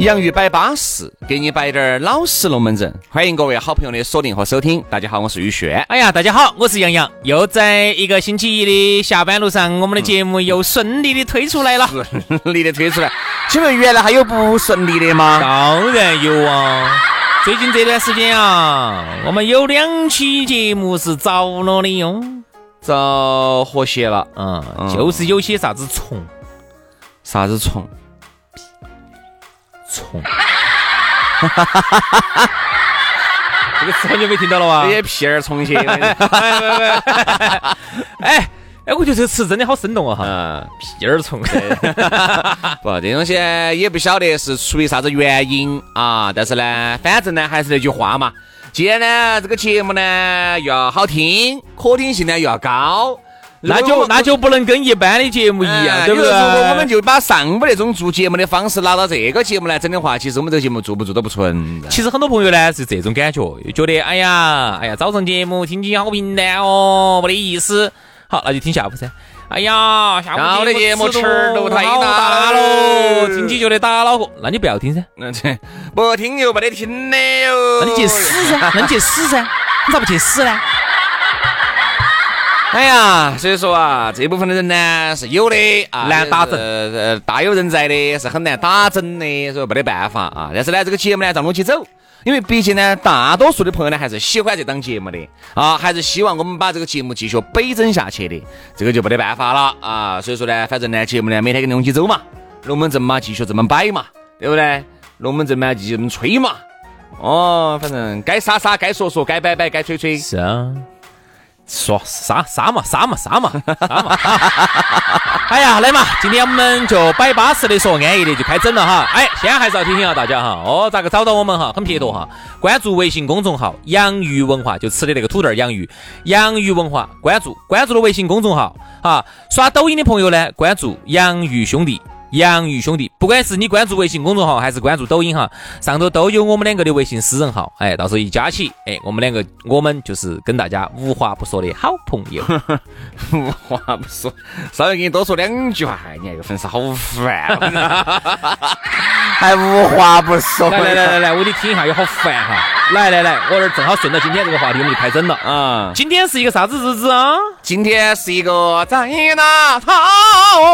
洋芋摆巴适，给你摆点儿老实龙门阵。欢迎各位好朋友的锁定和收听。大家好，我是宇轩。哎呀，大家好，我是杨洋。又在一个星期一的下班路上，我们的节目又顺利的推出来了。顺利的推出来。请问原来还有不顺利的吗？当然有啊。最近这段时间啊，我们有两期节目是着了的哟，着和谐了。嗯，就是有些啥子虫，啥子虫。虫，这个词很久没听到了哇！这些屁儿虫些，哎 哎，我觉得这个词真的好生动啊哈！屁儿虫，不，这东西也不晓得是出于啥子原因啊，但是呢，反正呢还是那句话嘛，既然呢这个节目呢又要好听，可听性呢又要高。那就那就不能跟一般的节目一样，对不对？如果我们就把上午那种做节目的方式拿到这个节目来整的话，其实我们这个节目做不做都不存其实很多朋友呢是这种感觉，觉得哎呀哎呀，早上节目听起好平淡哦，没得意思。好，那就听下午噻。哎呀，下午的节目尺度太大喽，听起觉得打恼火。那你不要听噻，那这不听又没得听的哟。那你去死噻，那你去死噻，你咋不去死呢？哎呀，所以说啊，这部分的人呢是有的啊，难打针，呃，大有人在的，是很难打针的，所以没得办法啊。但是呢，这个节目呢，让弄起走，因为毕竟呢，大多数的朋友呢还是喜欢这档节目的啊，还是希望我们把这个节目继续北整下去的，这个就没得办法了啊。所以说呢，反正呢，节目呢每天给弄起走嘛，龙门阵嘛继续这么摆嘛，对不对？龙门阵嘛继续这么吹嘛，哦，反正该撒撒，该说说，该摆摆，该吹吹，是啊。说杀杀嘛杀嘛杀嘛杀嘛！哎呀，来嘛，今天我们就摆巴适的说安逸的就开整了哈。哎，先还是要提醒下大家哈，哦，咋个找到我们哈？很撇脱哈，关注微信公众号“洋芋文化”，就吃的那个土豆洋芋，洋芋文化，关注关注了微信公众号哈。刷抖音的朋友呢，关注洋芋兄弟。洋芋兄弟，不管是你关注微信公众号还是关注抖音哈，上头都有我们两个的微信私人号，哎，到时候一加起，哎，我们两个我们就是跟大家无话不说的好朋友，无话不说，稍微给你多说两句话，你那个粉丝好烦，还无话不说，来来来来来，我给你听一下，也好烦哈，来来来，我这儿正好顺着今天这个话题，我们就开整了啊，今天是一个啥子日子啊？今天是一个在那桃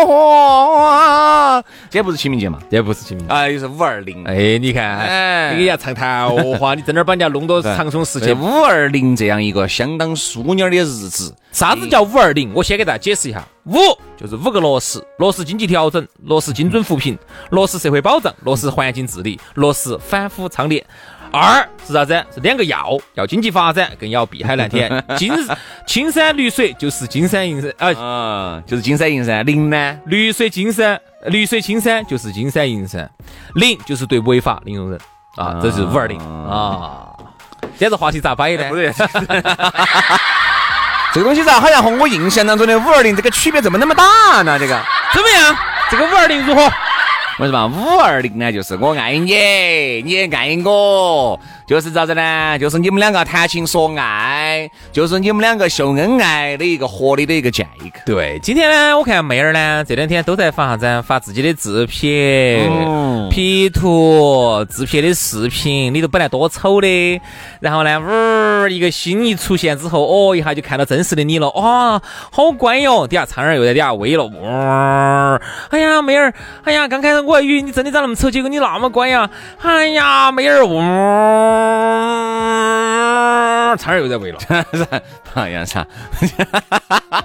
花。今天不是清明节嘛？今天不是清明节，哎，又是五二零。哎，你看，哎，你给人家唱桃花，你在那儿把人家弄到长松时期。五二零这样一个相当淑女的日子，啥子叫五二零？我先给大家解释一下，五就是五个落实：落实经济调整，落实精准扶贫，落实社会保障，落实环境治理，落实反腐倡廉。二是啥子？是两个要，要经济发展，更要碧海蓝天。金青山绿水就是金山银山啊，就是金山银山。零呢？绿水金山，绿水青山就是金山银山。零就是对违法零容忍啊，这是五二零啊。现在话题咋摆呢？不对，这个东西咋好像和我印象当中的五二零这个区别怎么那么大呢？这个怎么样？这个五二零如何？为什么五二零呢？就是我爱你，你也爱我。就是咋子呢？就是你们两个谈情说爱，就是你们两个秀恩爱的一个合理的一个借口。对，今天呢，我看妹儿呢这两天都在发啥子？发自己的自拍、P 图、自拍的视频，里头本来多丑的，然后呢，呜，一个心一出现之后，哦，一下就看到真实的你了，哇，好乖哟！底下苍蝇又在底下喂了，哇，哎呀，妹儿，哎呀，刚开始我还以为你真的长那么丑，结果你那么乖呀，哎呀，妹儿，哇。差点又在喂了？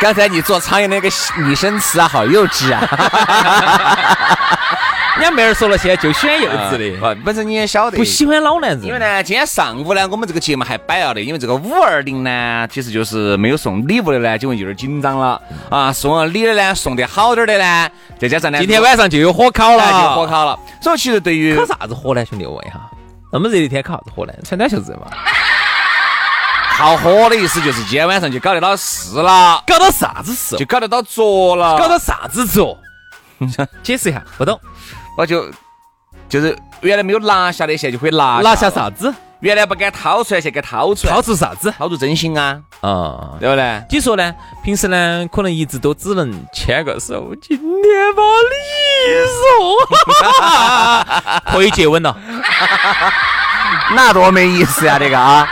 刚才你做苍蝇那个拟声词啊，好幼稚啊！人家妹儿说了，现在就喜欢幼稚的，不，本身你也晓得，不喜欢老男人。因为呢，今天上午呢，我们这个节目还摆了的，因为这个五二零呢，其实就是没有送礼物的呢，就有点紧张了啊。送了礼的呢，送的好点的呢，再加上呢，今天晚上就有火烤了，就火烤了。所以其实对于烤啥子火呢，兄弟，我问一下，那么热的天烤啥子火呢？穿短袖子嘛。烤火的意思就是今天晚上就搞得到事了，搞到啥子事？就搞得到着了，搞到啥子着？解释一下，不懂。我就就是原来没有拿下的，现在就可以拿拿下啥子？原来不敢掏出来，现在敢掏出来。掏出啥子？掏出真心啊！啊，对不对？你说呢？平时呢，可能一直都只能牵个手，今天把你送，可以接吻了。那多没意思呀，这个啊！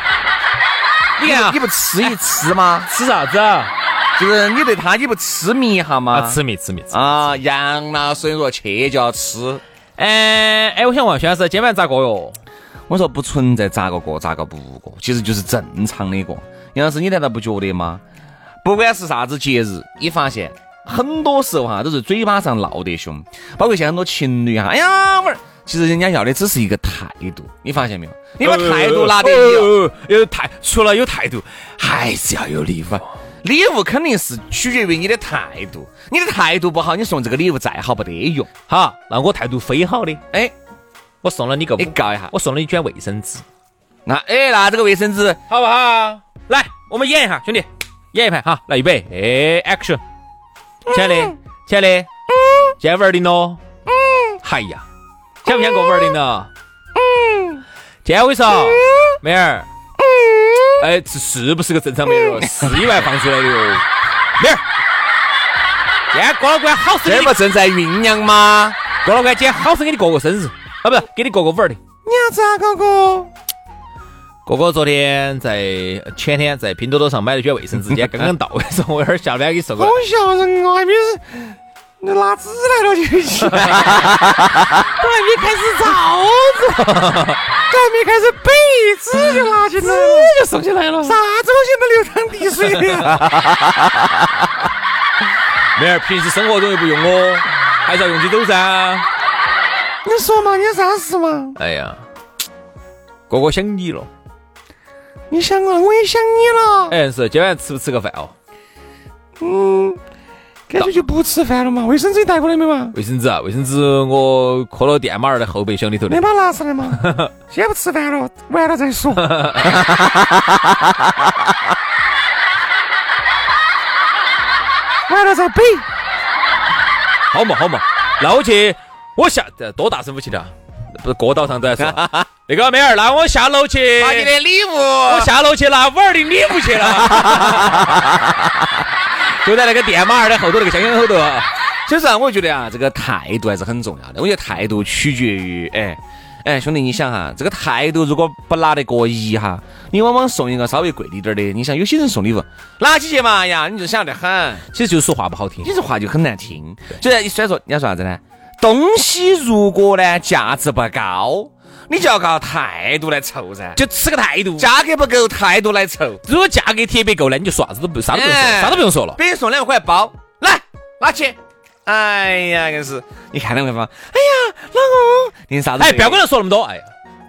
你看，你不吃一吃吗？吃啥子？就是你对他，你不痴迷一下吗？痴迷，痴迷，啊！杨老师说去就要吃。哎哎，我想问薛老师，今晚咋过哟？我说不存在咋个过，咋个不过，其实就是正常的过。杨老师，你难道不觉得吗？不管是啥子节日，你发现很多时候哈，都是嘴巴上闹得凶。包括像很多情侣哈，哎呀，我其实人家要的只是一个态度，你发现没有？你把态度拿得有有态，除了有态度，还是要有礼物。礼物肯定是取决于你的态度，你的态度不好，你送这个礼物再好不得用。好，那我态度非好的，哎，我送了你个，你告一下，我送了一卷卫生纸。那哎，那这个卫生纸。好不好？来，我们演一下，兄弟，演一盘哈，来预备，哎，action，亲爱的，亲爱的，嗯，今天五二零喽，嗯，嗨呀，想不想过五二零了？嗯，今天我跟你说，妹儿。哎，是是不是个正常妹儿？是意外放出来的哟，妹儿。今天郭老倌好生，这不正在酝酿吗？郭老倌今天好生给你过个生日，啊，不是给你过个五二零。你要咋个过？哥哥昨天在前天在拼多多上买了卷卫生纸，今天刚刚到，的时候我一会儿下班给你送过来。好吓人啊！还没是。你拿纸来了就行，都还没开始造作，都还没开始背，纸就拿进来了，纸就送进来了，啥子东西都流淌滴水的。妹儿，平时生活中又不用哦，还是要用起走噻。你说嘛，你有啥事嘛？哎呀，哥哥想你了。你想啊，我也想你了。哎，是，今晚吃不吃个饭哦？嗯。干脆就不吃饭了嘛？卫生纸带过来没嘛？卫生纸啊，卫生纸我搁了电马儿的后备箱里头的。你把拿出来嘛？先不吃饭了，完了再说。完了再背。好嘛好嘛，那我去，我下多大声武器的？不是过道上都在说。那个妹儿，那我下楼去。把你的礼物。我下楼去拿五二零礼物去了。就在那个电马儿的后头那个箱箱后头。其实啊，我觉得啊，这个态度还是很重要的。我觉得态度取决于，哎哎，兄弟，你想哈，这个态度如果不拿得过一哈，你往往送一个稍微贵一点的。你想有些人送礼物拿起去嘛哎呀，你就想得很。其实就是说话不好听，你这话就很难听。就然虽然说你要说啥子呢？东西如果呢价值不高。你就要靠态度来凑噻，就吃个态度。价格不够，态度来凑。如果价格特别够呢，你就啥子都不啥都不用说，啥都不用说了。别人送两块包，来拿去。哎呀，硬是，你看两块包。哎呀，老公，你啥子？哎，不要跟人说那么多。哎呀，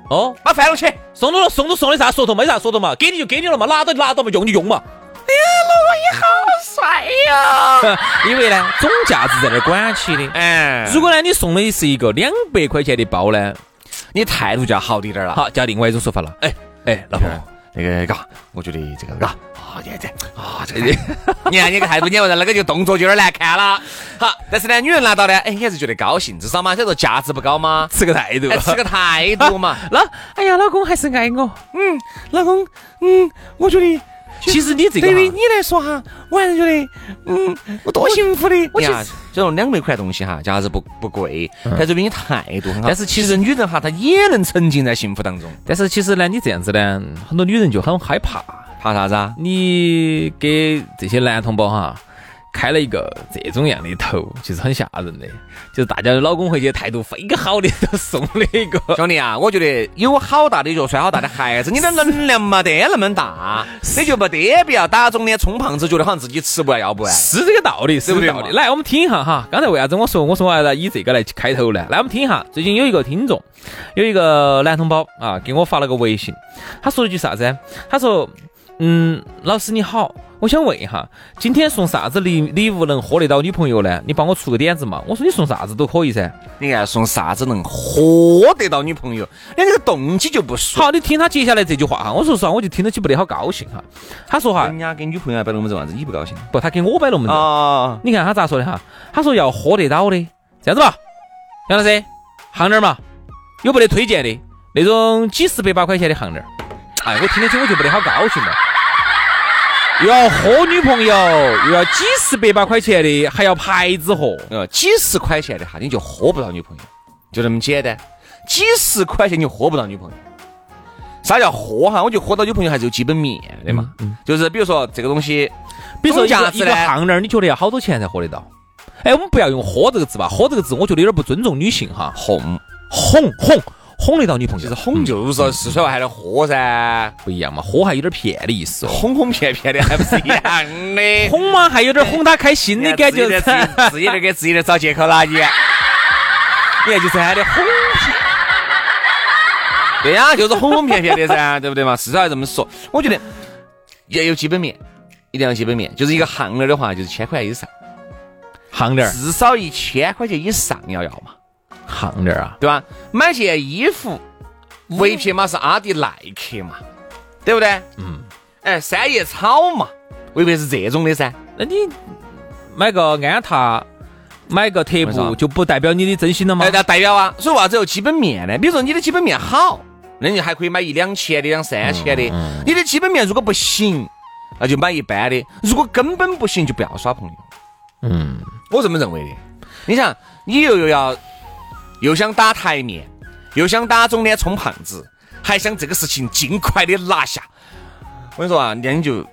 哦，把饭弄去。送都送都送的啥说头没啥说头嘛，给你就给你了嘛，拿到就拿到嘛，用就用嘛。哎呀，老公你好帅呀！因为呢，总价值在那管起的。哎，如果呢，你送的是一个两百块钱的包呢？你态度就要好滴点儿了，好，叫另外一种说法了。哎哎，老婆，那个嘎，我觉得这个嘎，啊，你看这啊，这个，你看你个态度，你看那个就动作就有点难看了。好，但是呢，女人拿到呢，哎，你还是觉得高兴，至少嘛，叫做价值不高嘛，吃个态度，吃个态度嘛。那，哎呀，老公还是爱我。嗯，老公，嗯，我觉得。其实你这个对于你来说哈，我还是觉得，嗯，我多幸福的。我其实这种两百块东西哈，价值不不贵，但是因为你态度很好。但是其实女人哈，她也能沉浸在幸福当中。但是其实呢，你这样子呢，很多女人就很害怕，怕啥子啊？你给这些男同胞哈，开了一个这种样的头，其实很吓人的。就是大家的老公回去态度非个好的，都送了一个。兄弟啊，我觉得有好大的脚拴好大的孩子，你的能量没得那么大，你就没得必要打肿脸充胖子，觉得好像自己吃不完要不完。是这个道理，是这个道理。来，我们听一下哈。刚才为啥子我说我说完了以这个来开头呢？来，我们听一下。最近有一个听众，有一个男同胞啊，给我发了个微信，他说了句啥子？他说。嗯，老师你好，我想问一下，今天送啥子礼礼物能喝得到女朋友呢？你帮我出个点子嘛。我说你送啥子都可以噻。你看送啥子能喝得到女朋友？你这个动机就不熟。好，你听他接下来这句话哈。我说实话，我就听得起不得好高兴哈。他说哈，人家给女朋友摆龙门阵啥子，你不高兴？不，他给我摆龙门阵。哦。你看他咋说的哈？他说要喝得到的，这样子吧，杨老师，项链嘛，有不得推荐的那种几十百把块钱的项链。哎，我听得起我就不得好高兴了。又要喝女朋友，又要几十百把块钱的，还要牌子货，呃，几十块钱的哈，你就喝不到女朋友，就这么简单。几十块钱你喝不到女朋友，啥叫喝哈？我就喝到女朋友还是有基本面的嘛。嗯就是比如说这个东西，比如说一个一个项链，你觉得要好多钱才喝得到？哎，我们不要用“喝”这个字吧，“喝”这个字我觉得有点不尊重女性哈。哄哄哄。哄得到女朋友，其实哄就是说四川话喊的喝噻，不一样嘛，喝还有点骗的意思，哄哄骗骗的还不是一样的。哄嘛，还有点哄她开心的感觉，自己在给自己在找借口了，你，你看就是喊的哄骗，对呀，就是哄哄骗骗的噻，对不对嘛？至少要这么说，我觉得要有基本面，一定要基本面，就是一个项链的话，就是千块以上，项链至少一千块钱以上要要嘛。项链啊，对吧？买件衣服，唯品嘛是阿迪耐克嘛，对不对？嗯。哎，三叶草嘛，未必是这种的噻。那你买个安踏，买个特步，就不代表你的真心了吗？那代表啊。所以为啥子有基本面呢？比如说你的基本面好，那你还可以买一两千的、两三千的。你的基本面如果不行，那就买一般的。如果根本不行，就不要耍朋友。嗯，我这么认为的。你想，你又又要。又想打台面，又想打肿脸充胖子，还想这个事情尽快的拿下。我跟你说啊，那你就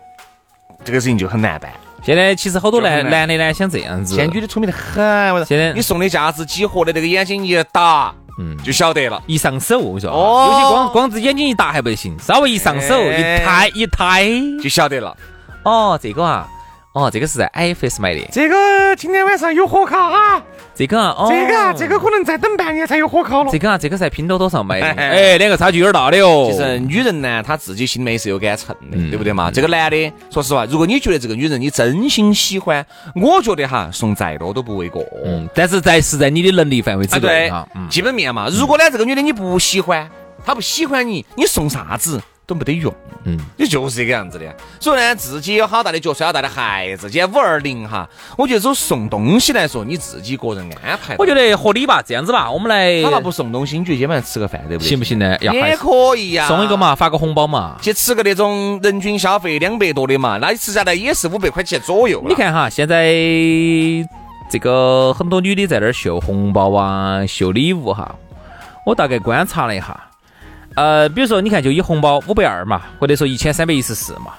这个事情就很难办。现在其实好多男男的呢想这样子，现在女的聪明得很。现在你送的价值几何的这个眼睛一打，嗯，就晓得了。一上手，我跟你说，有些光光子眼睛一打还不行，稍微一上手一抬一抬就晓得了。哦，这个啊。哦，这个是在 IFS 买的。这个今天晚上有火烤啊！这个啊，这个啊，这个可能再等半年才有火烤了。这个啊，这个在拼多多上买的。哎，两个差距有点大的哦。其实女人呢，她自己心里面是有杆秤的，对不对嘛？这个男的，说实话，如果你觉得这个女人你真心喜欢，我觉得哈，送再多都不为过。嗯，但是在是在你的能力范围之内哈。基本面嘛，如果呢这个女的你不喜欢，她不喜欢你，你送啥子？都没得用，嗯，也就是这个样子的。所以呢，自己有好大的脚，摔好大的孩子。今天五二零哈，我觉得走送东西来说，你自己个人安排。我觉得合理吧，这样子吧，我们来。他那不送东西，你觉得今天晚上吃个饭对不对？行不行呢？也可以呀，送一个嘛，发个红包嘛，去吃个那种人均消费两百多的嘛，那你吃下来也是五百块钱左右。你看哈，现在这个很多女的在那儿秀红包啊，秀礼物哈，我大概观察了一下。呃，比如说，你看，就以红包五百二嘛，或者说一千三百一十四嘛，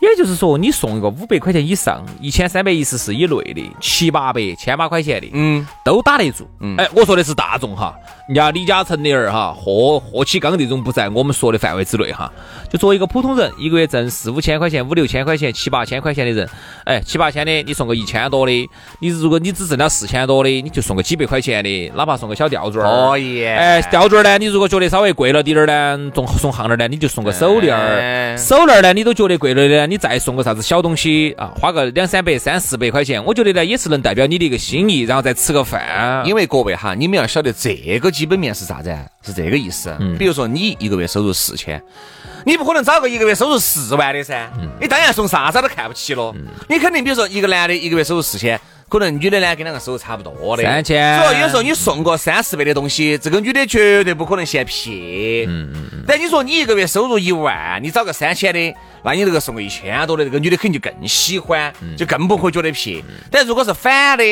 也就是说，你送一个五百块钱以上、一千三百一十四以内的七八百、千把块钱的，嗯，都打得住。嗯，哎，我说的是大众哈。人家李嘉诚的儿哈，霍霍启刚这种不在我们说的范围之内哈。就作为一个普通人，一个月挣四五千块钱、五六千块钱、七八千块钱的人，哎，七八千的你送个一千多的，你如果你只挣了四千多的，你就送个几百块钱的，哪怕送个小吊坠儿，可以。哎，吊坠儿呢，你如果觉得稍微贵了点儿呢，送送项链呢，你就送个手链儿。手链儿呢，你都觉得贵了的，你再送个啥子小东西啊，花个两三百、三四百块钱，我觉得呢也是能代表你的一个心意，然后再吃个饭。因为各位哈，你们要晓得这个。基本面是啥子？是这个意思。比如说你一个月收入四千，你不可能找个一个月收入四万的噻。你当然送啥子都看不起咯。你肯定比如说一个男的一个月收入四千，可能女的呢跟两个收入差不多的三千。所以有时候你送个三四百的东西，这个女的绝对不可能嫌撇。嗯嗯嗯。但你说你一个月收入一万，你找个三千的，那你这个送个一千多的，这个女的肯定就更喜欢，就更不会觉得撇。但如果是反的。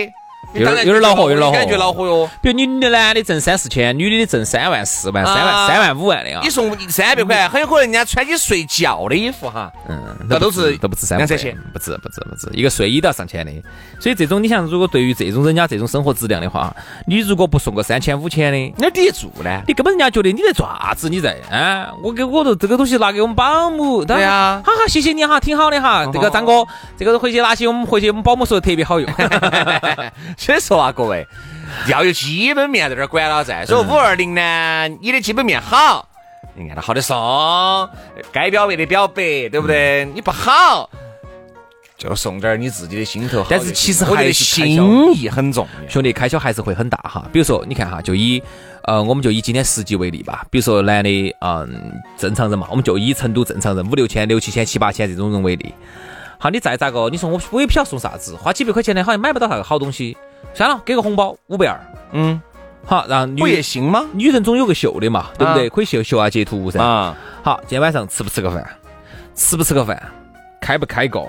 有点有点恼火，有点恼火，感觉恼火哟。比如你男的挣三四千，女的挣三万、四万、三万、三万、五万的啊。你送三百块，很有可能人家穿起睡觉的衣服哈，嗯，那都是都不止三两三千，不止不止不止，一个睡衣都要上千的。所以这种你像，如果对于这种人家这种生活质量的话，你如果不送个三千五千的，哪抵得住呢？你根本人家觉得你在做啥子？你在啊？我给我都这个东西拿给我们保姆，对呀，好好谢谢你哈，挺好的哈。这个张哥，这个回去拿起我们回去我们保姆说特别好用。所以说啊，各位要有基本面在这儿管了在。所以五二零呢，你的基本面好，你按照好的送，该表白的表白，对不对？你不好，就送点你自己的心头好。但是其实还是心意很重，兄弟，开销还是会很大哈。比如说，你看哈，就以呃，我们就以今天实际为例吧。比如说男的，嗯，正常人嘛，我们就以成都正常人五六千、六七千、七八千这种人为例。好，你再咋个？你说我我也不晓得送啥子，花几百块钱呢，好像买不到啥个好东西。算了，给个红包五百二。嗯，好，然后不也行吗？女人总有个秀的嘛，对不对？可以秀秀下截图噻。啊，好，今天晚上吃不吃个饭？吃不吃个饭？开不开个？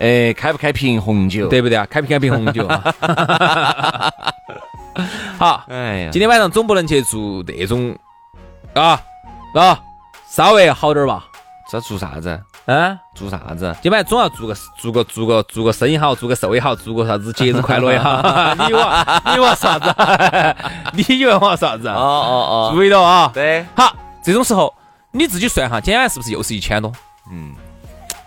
哎，开不开瓶红酒？对不对啊？开不开瓶红酒？好，哎呀，今天晚上总不能去做那种啊啊，稍微好点吧？这做啥子？嗯，做啥子？今晚总要做个做个做个做个生意好，做个寿也好，做个啥子节日快乐也好。你我你我啥子？你以为我 啥子？哦哦哦，注意到啊。对，好，这种时候你自己算哈，今天晚是不是又是一千多？嗯，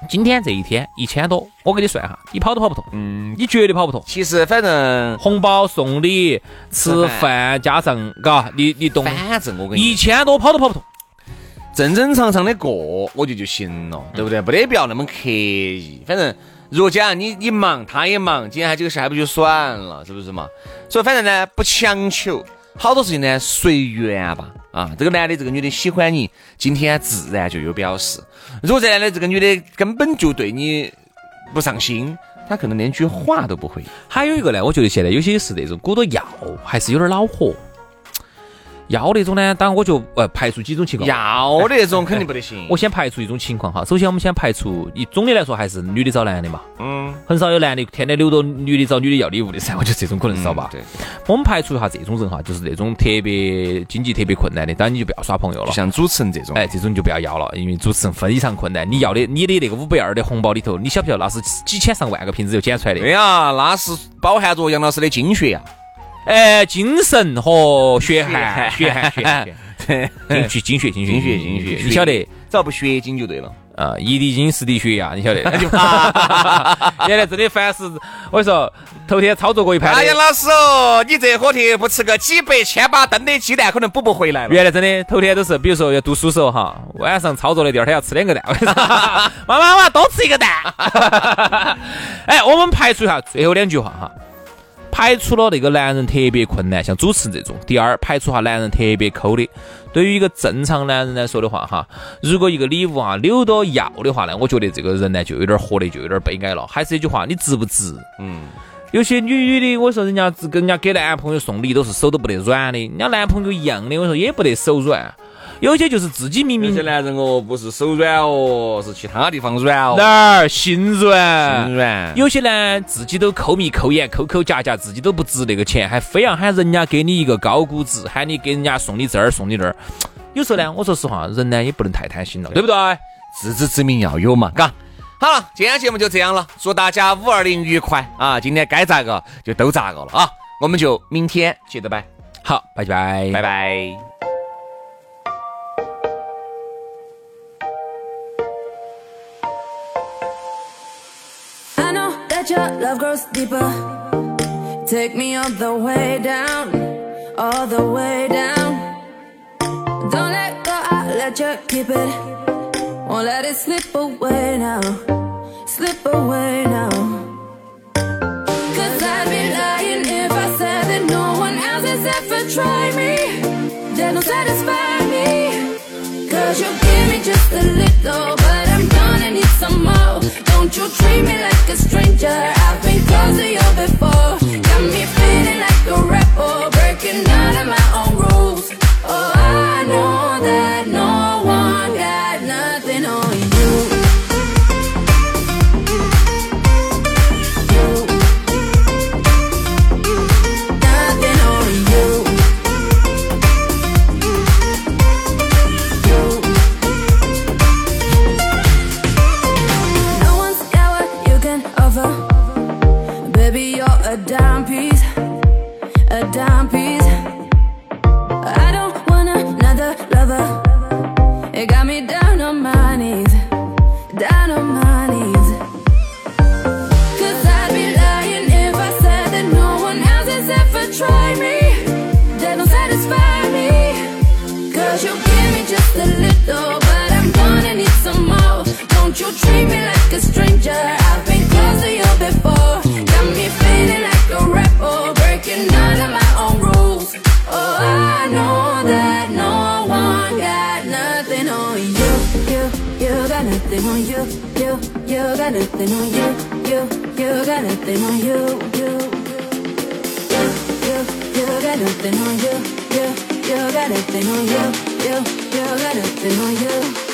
今天这一天一千多，我给你算哈，你跑都跑不脱。嗯，你绝对跑不脱。其实反正红包送礼吃饭加上，嘎，你你懂？反正我跟你一千多跑都跑不脱。正正常常的过，我觉得就行了，对不对？不得必要那么刻意。反正如果讲你你忙，他也忙，今天还这个事还不就算了，是不是嘛？所以反正呢，不强求，好多事情呢随缘吧。啊，这个男的这个女的喜欢你，今天自然就有表示。如果这男的这个女的根本就对你不上心，他可能连句话都不会。还有一个呢，我觉得现在有些是那种鼓捣要，还是有点恼火。要那种呢？当然我就呃排除几种情况。要那种肯定不得行。我先排除一种情况哈。首先我们先排除，一总的来说还是女的找男的嘛。嗯。很少有男的天天留着女的找女的要礼物的噻。我觉得这种可能少吧。对。我们排除一下这种人哈，就是那种特别经济特别困难的，当然你就不要耍朋友了。像主持人这种，哎，这种就不要要了，因为主持人非常困难。你要的你的那个五百二的红包里头，你晓不晓得那是几千上万个瓶子又捡出来的？对呀，那是饱含着杨老师的精血呀。哎，精神和血汗，血汗，血汗，精血，精血，精血，精血，精血，你晓得，只要不血精就对了。啊，一滴精，十滴血呀，你晓得。原来真的凡是，我跟你说，头天操作过一盘。哎呀，老师哦，你这火天不吃个几百千把吨的鸡蛋，可能补不回来了。原来真的，头天都是，比如说要读书时候哈，晚上操作的，第二天要吃两个蛋。妈妈，我要多吃一个蛋。哎，我们排除一下最后两句话哈。排除了那个男人特别困难，像主持人这种。第二，排除哈男人特别抠的。对于一个正常男人来说的话，哈，如果一个礼物啊留到要的话呢，我觉得这个人呢就有点活的就有点悲哀了。还是那句话，你值不值？嗯。有些女女的，我说人家跟人家给男朋友送礼都是手都不得软的，人家男朋友一样的，我说也不得手软。有些就是自己明明，有些男人哦，不是手软哦，是其他地方软哦。哪儿心软？心软。有些呢，自己都抠鼻抠眼、抠抠夹夹，自己都不值那个钱，还非要喊人家给你一个高估值，喊你给人家送你这儿送你那儿。有时候呢，我说实话，人呢也不能太贪心了，对不对？自知之明要有嘛，嘎。好了，今天节目就这样了，祝大家五二零愉快啊！今天该咋个就都咋个了啊！我们就明天接着拜。好，拜拜，拜拜。Your love grows deeper. Take me all the way down, all the way down. Don't let go, I'll let you keep it. Won't let it slip away now, slip away now. Cause I'd be lying if I said that no one else has ever tried me. That don't satisfy me. Cause you give me just a little, but I'm gonna need some more. Don't you treat me like a stranger. I've been close to you before. Got me feeling like a rebel Breaking out of my own You treat me like a stranger. I've been close to you before. Got me feeling like a rebel, breaking none of my own rules. Oh, I know that no one got nothing on you. You, you got nothing on you. You, you got nothing on you. You, you got nothing on. You, you, you, you got nothing on you. You, you got nothing on you. You, you got nothing on you.